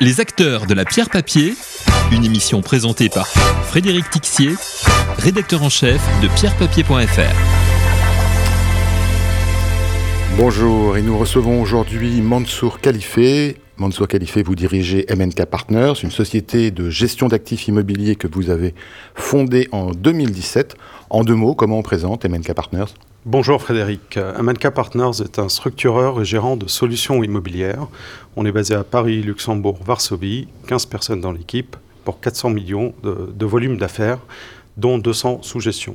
Les acteurs de la pierre papier, une émission présentée par Frédéric Tixier, rédacteur en chef de pierrepapier.fr. Bonjour, et nous recevons aujourd'hui Mansour Khalifé. Mansour Khalifé, vous dirigez MNK Partners, une société de gestion d'actifs immobiliers que vous avez fondée en 2017. En deux mots, comment on présente MNK Partners? Bonjour Frédéric. MNK Partners est un structureur et gérant de solutions immobilières. On est basé à Paris, Luxembourg, Varsovie, 15 personnes dans l'équipe pour 400 millions de, de volume d'affaires, dont 200 sous gestion.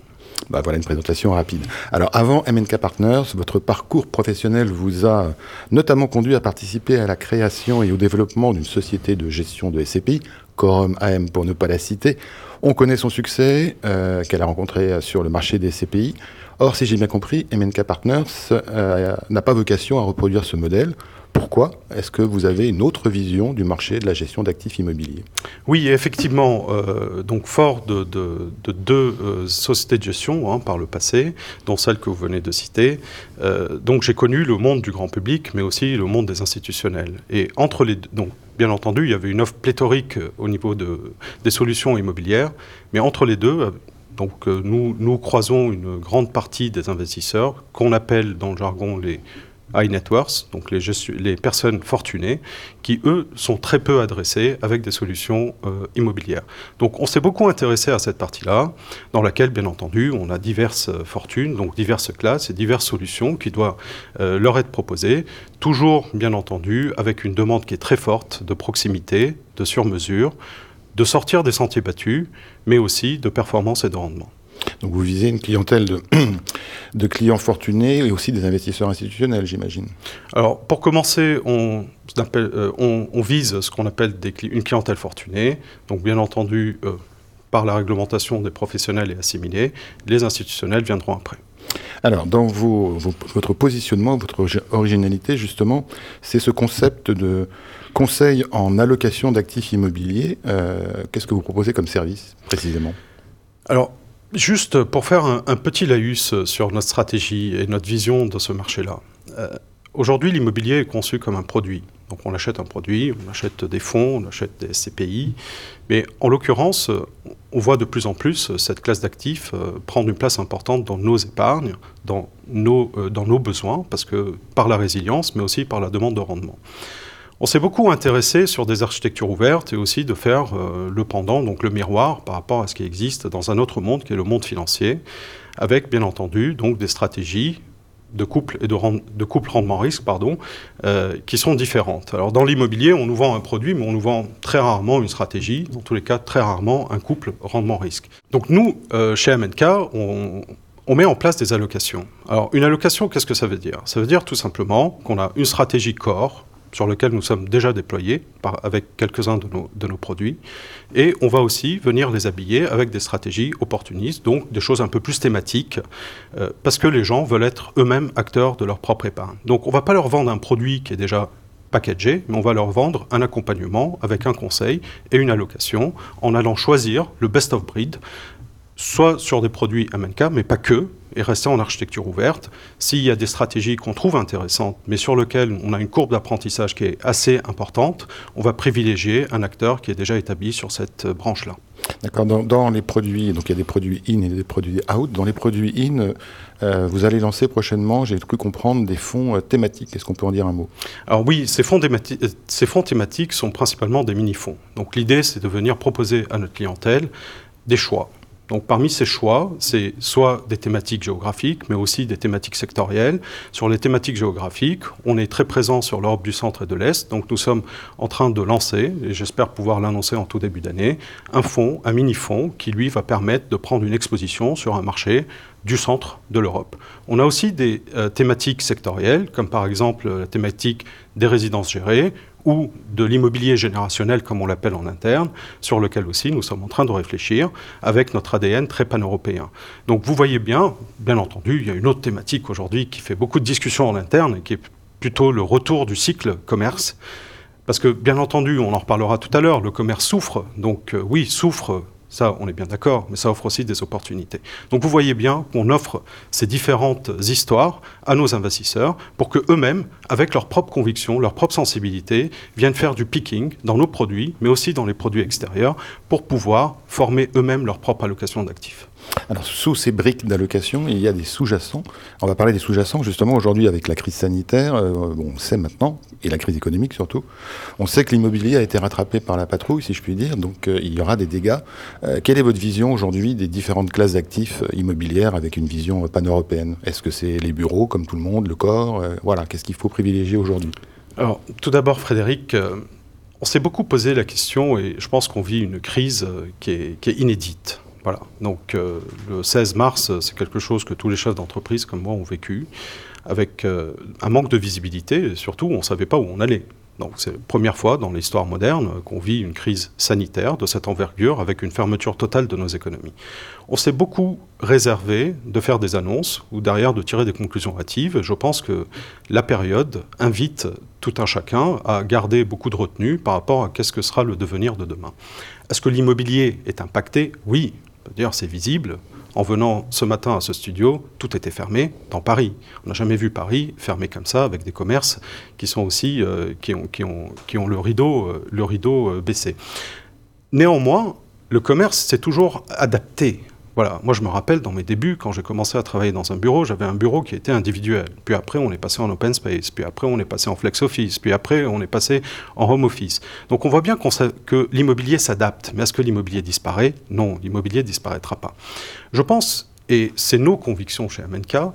Bah voilà une présentation rapide. Alors avant MNK Partners, votre parcours professionnel vous a notamment conduit à participer à la création et au développement d'une société de gestion de SCPI, Quorum AM pour ne pas la citer. On connaît son succès euh, qu'elle a rencontré sur le marché des SCPI. Or, si j'ai bien compris, MNK Partners euh, n'a pas vocation à reproduire ce modèle. Pourquoi est-ce que vous avez une autre vision du marché de la gestion d'actifs immobiliers? Oui, effectivement. Euh, donc, fort de, de, de deux euh, sociétés de gestion hein, par le passé, dont celle que vous venez de citer, euh, donc j'ai connu le monde du grand public, mais aussi le monde des institutionnels. Et entre les deux, donc, bien entendu, il y avait une offre pléthorique au niveau de, des solutions immobilières, mais entre les deux, donc nous croisons une grande partie des investisseurs qu'on appelle dans le jargon les high net donc les, personnes fortunées, qui eux sont très peu adressés avec des solutions euh, immobilières. Donc on s'est beaucoup intéressé à cette partie-là, dans laquelle bien entendu on a diverses fortunes, donc diverses classes et diverses solutions qui doivent euh, leur être proposées, toujours bien entendu avec une demande qui est très forte de proximité, de sur-mesure, de sortir des sentiers battus, mais aussi de performance et de rendement. Donc vous visez une clientèle de, de, clients fortunés et aussi des investisseurs institutionnels, j'imagine. Alors pour commencer, on, euh, on, on vise ce qu'on appelle des, une clientèle fortunée. Donc bien entendu, euh, par la réglementation des professionnels et assimilés, les institutionnels viendront après. Alors, dans vos, vos, votre positionnement, votre originalité, justement, c'est ce concept de conseil en allocation d'actifs immobiliers. Euh, Qu'est-ce que vous proposez comme service, précisément? Alors, Juste pour faire un, petit laïus sur notre stratégie et notre vision de ce marché-là. Euh, Aujourd'hui, l'immobilier est conçu comme un produit. Donc on achète un produit, on achète des fonds, on achète des CPI. Mais en l'occurrence, on voit de plus en plus cette classe d'actifs euh, prendre une place importante dans nos épargnes, dans nos, euh, dans nos besoins, parce que par la résilience, mais aussi par la demande de rendement. On s'est beaucoup intéressé sur des architectures ouvertes et aussi de faire euh, le pendant, donc le miroir, par rapport à ce qui existe dans un autre monde qui est le monde financier, avec bien entendu donc des stratégies de couple et de, rend, de couple rendement-risque, pardon, euh, qui sont différentes. Alors dans l'immobilier, on nous vend un produit, mais on nous vend très rarement une stratégie, dans tous les cas très rarement un couple rendement-risque. Donc nous, euh, chez MNK, on, met en place des allocations. Alors une allocation, qu'est-ce que ça veut dire? Ça veut dire tout simplement qu'on a une stratégie corps, sur lequel nous sommes déjà déployés avec quelques-uns de nos, de nos, produits. Et on va aussi venir les habiller avec des stratégies opportunistes, donc des choses un peu plus thématiques, euh, parce que les gens veulent être eux-mêmes acteurs de leur propre épargne. Donc on ne va pas leur vendre un produit qui est déjà packagé, mais on va leur vendre un accompagnement avec un conseil et une allocation en allant choisir le best of breed, soit sur des produits MNK, mais pas que, et rester en architecture ouverte. S'il y a des stratégies qu'on trouve intéressantes, mais sur lesquelles on a une courbe d'apprentissage qui est assez importante, on va privilégier un acteur qui est déjà établi sur cette branche-là. D'accord. Dans, dans, les produits, donc il y a des produits in et des produits out. Dans les produits in, euh, vous allez lancer prochainement, j'ai cru comprendre, des fonds euh, thématiques. Est-ce qu'on peut en dire un mot? Alors oui, ces fonds, ces fonds thématiques sont principalement des mini-fonds. Donc l'idée, c'est de venir proposer à notre clientèle des choix. Donc parmi ces choix, c'est soit des thématiques géographiques, mais aussi des thématiques sectorielles. Sur les thématiques géographiques, on est très présent sur l'Europe du centre et de l'Est, donc nous sommes en train de lancer, et j'espère pouvoir l'annoncer en tout début d'année, un fonds, un mini-fonds, qui lui va permettre de prendre une exposition sur un marché du centre de l'Europe. On a aussi des euh, thématiques sectorielles, comme par exemple la thématique des résidences gérées, ou de l'immobilier générationnel, comme on l'appelle en interne, sur lequel aussi nous sommes en train de réfléchir avec notre ADN très pan-européen. Donc vous voyez bien, bien entendu, il y a une autre thématique aujourd'hui qui fait beaucoup de discussions en interne et qui est plutôt le retour du cycle commerce. Parce que, bien entendu, on en reparlera tout à l'heure, le commerce souffre. Donc euh, oui, souffre Ça, on est bien d'accord, mais ça offre aussi des opportunités. Donc vous voyez bien qu'on offre ces différentes histoires à nos investisseurs pour que eux-mêmes, avec leurs propres convictions, leur propre sensibilité, viennent faire du picking dans nos produits, mais aussi dans les produits extérieurs, pour pouvoir former eux-mêmes leur propre allocation d'actifs. Alors, sous ces briques d'allocation, il y a des sous-jacents. On va parler des sous-jacents, justement, aujourd'hui, avec la crise sanitaire, euh, on sait maintenant, et la crise économique surtout, on sait que l'immobilier a été rattrapé par la patrouille, si je puis dire, donc euh, il y aura des dégâts. Euh, quelle est votre vision aujourd'hui des différentes classes d'actifs immobilières avec une vision pan-européenne? Est-ce que c'est les bureaux, comme tout le monde, le corps Voilà, qu'est-ce qu'il faut privilégier aujourd'hui? Alors, tout d'abord, Frédéric, on s'est beaucoup posé la question, et je pense qu'on vit une crise qui est inédite. Voilà. Donc euh, le 16 mars, c'est quelque chose que tous les chefs d'entreprise comme moi ont vécu, avec euh, un manque de visibilité, et surtout on ne savait pas où on allait. Donc c'est la première fois dans l'histoire moderne qu'on vit une crise sanitaire de cette envergure avec une fermeture totale de nos économies. On s'est beaucoup réservé de faire des annonces ou derrière de tirer des conclusions hâtives. Je pense que la période invite tout un chacun à garder beaucoup de retenue par rapport à qu'est-ce que sera le devenir de demain. Est-ce que l'immobilier est impacté? Oui, D'ailleurs, c'est visible. En venant ce matin à ce studio, tout était fermé dans Paris. On n'a jamais vu Paris fermé comme ça, avec des commerces qui sont aussi euh, qui, ont, le rideau, euh, euh, baissé. Néanmoins, le commerce s'est toujours adapté voilà, moi je me rappelle dans mes débuts, quand j'ai commencé à travailler dans un bureau, j'avais un bureau qui était individuel. Puis après, on est passé en open space. Puis après, on est passé en flex office. Puis après, on est passé en home office. Donc on voit bien que l'immobilier s'adapte. Mais est-ce que l'immobilier disparaît? Non, l'immobilier disparaîtra pas. Je pense, et c'est nos convictions chez MNK,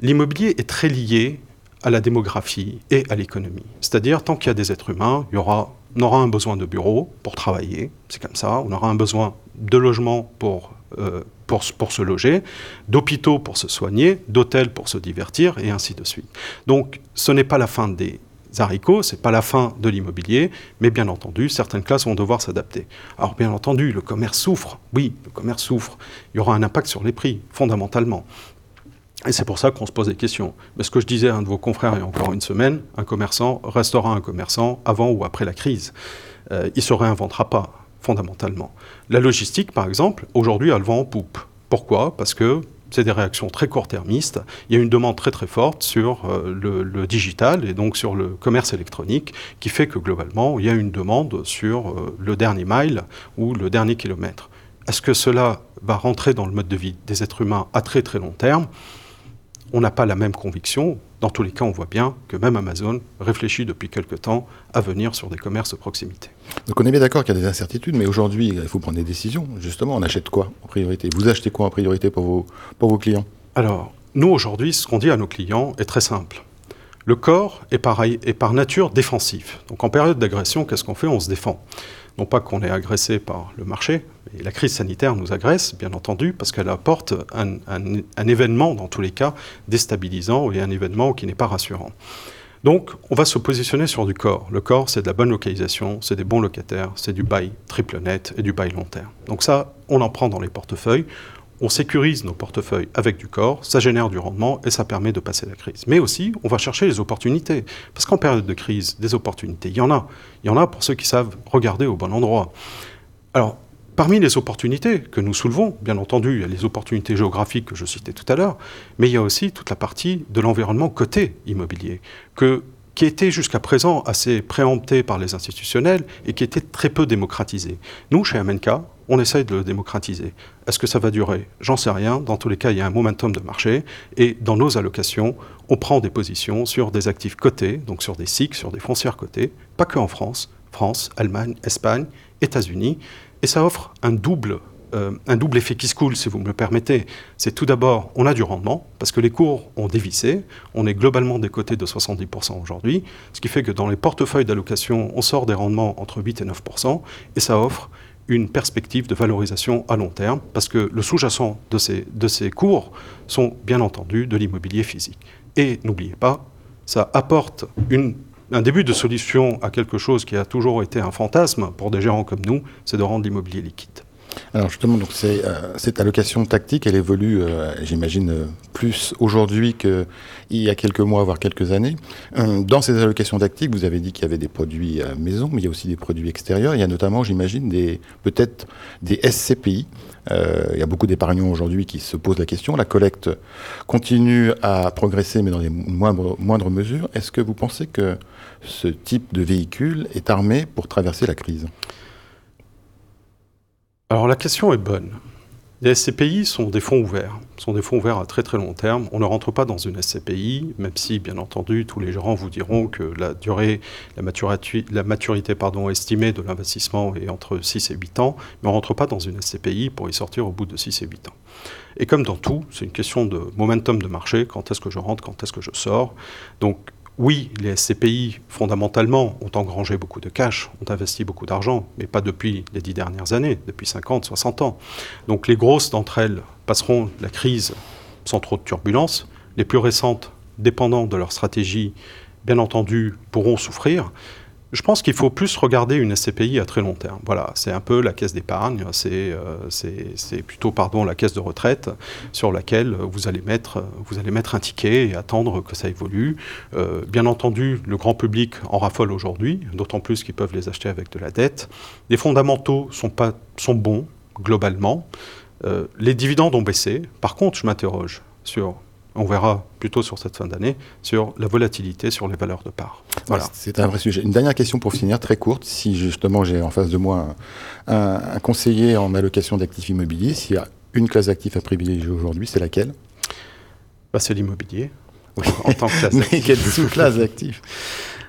l'immobilier est très lié à la démographie et à l'économie. C'est-à-dire, tant qu'il y a des êtres humains, il y aura, on aura un besoin de bureaux pour travailler, c'est comme ça, on aura un besoin de logement pour euh, pour, se loger, d'hôpitaux pour se soigner, d'hôtels pour se divertir, et ainsi de suite. Donc ce n'est pas la fin des haricots, c'est pas la fin de l'immobilier, mais bien entendu, certaines classes vont devoir s'adapter. Alors bien entendu, le commerce souffre, oui, le commerce souffre. Il y aura un impact sur les prix, fondamentalement. Et c'est pour ça qu'on se pose des questions. Mais ce que je disais à un de vos confrères il y a encore une semaine, un commerçant restera un commerçant avant ou après la crise. Euh, il ne se réinventera pas fondamentalement. La logistique, par exemple, aujourd'hui, elle vend en poupe. Pourquoi? Parce que c'est des réactions très court-termistes. Il y a une demande très très forte sur euh, le, digital et donc sur le commerce électronique qui fait que globalement, il y a une demande sur euh, le dernier mile ou le dernier kilomètre. Est-ce que cela va rentrer dans le mode de vie des êtres humains à très très long terme? On n'a pas la même conviction. Dans tous les cas, on voit bien que même Amazon réfléchit depuis quelque temps à venir sur des commerces de proximité. Donc on est bien d'accord qu'il y a des incertitudes, mais aujourd'hui, il faut prendre des décisions. Justement, on achète quoi en priorité? Vous achetez quoi en priorité pour vos, pour vos clients? Alors, nous, aujourd'hui, ce qu'on dit à nos clients est très simple. Le corps est, pareil, par nature défensif. Donc en période d'agression, qu'est-ce qu'on fait? On se défend non pas qu'on est agressé par le marché, mais la crise sanitaire nous agresse, bien entendu, parce qu'elle apporte un, événement, dans tous les cas, déstabilisant et un événement qui n'est pas rassurant. Donc, on va se positionner sur du corps. Le corps, c'est de la bonne localisation, c'est des bons locataires, c'est du bail triple net et du bail long terme. Donc ça, on en prend dans les portefeuilles on sécurise nos portefeuilles avec du corps, ça génère du rendement et ça permet de passer la crise. Mais aussi, on va chercher les opportunités. Parce qu'en période de crise, des opportunités, il y en a. Il y en a pour ceux qui savent regarder au bon endroit. Alors, parmi les opportunités que nous soulevons, bien entendu, il y a les opportunités géographiques que je citais tout à l'heure, mais il y a aussi toute la partie de l'environnement côté immobilier, que qui était jusqu'à présent assez préempté par les institutionnels et qui était très peu démocratisé. Nous, chez MNK, on essaye de le démocratiser. Est-ce que ça va durer? J'en sais rien. Dans tous les cas, il y a un momentum de marché. Et dans nos allocations, on prend des positions sur des actifs cotés, donc sur des SIC, sur des foncières cotées, pas que en France, France, Allemagne, Espagne, États-Unis. Et ça offre un double euh, effet qui se coule, si vous me le permettez. C'est tout d'abord, on a du rendement, parce que les cours ont dévissé. On est globalement des côtés de 70% aujourd'hui, ce qui fait que dans les portefeuilles d'allocation, on sort des rendements entre 8 et 9%, et ça offre une perspective de valorisation à long terme, parce que le sous-jacent de ces, cours sont bien entendu de l'immobilier physique. Et n'oubliez pas, ça apporte un début de solution à quelque chose qui a toujours été un fantasme pour des gérants comme nous, c'est de rendre l'immobilier liquide. Alors justement, donc euh, cette allocation tactique, elle évolue, euh, j'imagine, euh, plus aujourd'hui qu'il y a quelques mois, voire quelques années. dans ces allocations tactiques, vous avez dit qu'il y avait des produits maison, mais il y a aussi des produits extérieurs. Il y a notamment, j'imagine, peut-être des SCPI. il y a beaucoup d'épargnants aujourd'hui qui se posent la question. La collecte continue à progresser, mais dans des moindres mesures. Est-ce que vous pensez que ce type de véhicule est armé pour traverser la crise? Alors la question est bonne. Les SCPI sont des fonds ouverts, sont des fonds ouverts à très très long terme. On ne rentre pas dans une SCPI, même si bien entendu tous les gérants vous diront que la durée, la maturité, estimée de l'investissement est entre 6 et 8 ans, mais on ne rentre pas dans une SCPI pour y sortir au bout de 6 et 8 ans. Et comme dans tout, c'est une question de momentum de marché, quand est-ce que je rentre, quand est-ce que je sors? Oui, les SCPI, fondamentalement, ont engrangé beaucoup de cash, ont investi beaucoup d'argent, mais pas depuis les dix dernières années, depuis 50, 60 ans. Donc les grosses d'entre elles passeront la crise sans trop de turbulences. Les plus récentes, dépendant de leur stratégie, bien entendu, pourront souffrir. Je pense qu'il faut plus regarder une SCPI à très long terme. Voilà, c'est un peu la caisse d'épargne, c'est euh, plutôt pardon la caisse de retraite sur laquelle vous allez mettre vous allez mettre un ticket et attendre que ça évolue. Euh, bien entendu, le grand public en raffole aujourd'hui, d'autant plus qu'ils peuvent les acheter avec de la dette. Les fondamentaux sont pas sont bons globalement. Euh, les dividendes ont baissé. Par contre, je m'interroge sur on verra plutôt sur cette fin d'année, sur la volatilité sur les valeurs de part. Voilà. C'est un vrai sujet. Une dernière question pour finir, très courte. Si justement j'ai en face de moi un, conseiller en allocation d'actifs immobiliers, s'il y a une classe d'actifs à privilégier aujourd'hui, c'est laquelle? Bah, C'est l'immobilier. en tant que classe Mais quelle sous-classe d'actifs?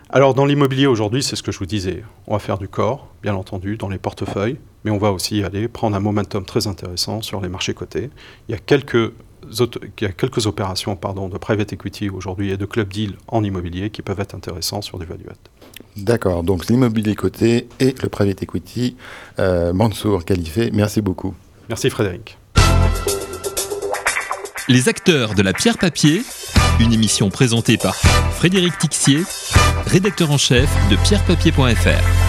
Alors dans l'immobilier aujourd'hui, c'est ce que je vous disais. On va faire du corps, bien entendu, dans les portefeuilles, mais on va aussi aller prendre un momentum très intéressant sur les marchés cotés. Il y a quelques il y a quelques opérations pardon, de private equity aujourd'hui et de club deal en immobilier qui peuvent être intéressants sur du value. D'accord, donc l'immobilier coté et le private equity. Euh, Mansour Khalifé, merci beaucoup. Merci Frédéric. Les acteurs de la pierre papier, une émission présentée par Frédéric Tixier, rédacteur en chef de pierrepapier.fr.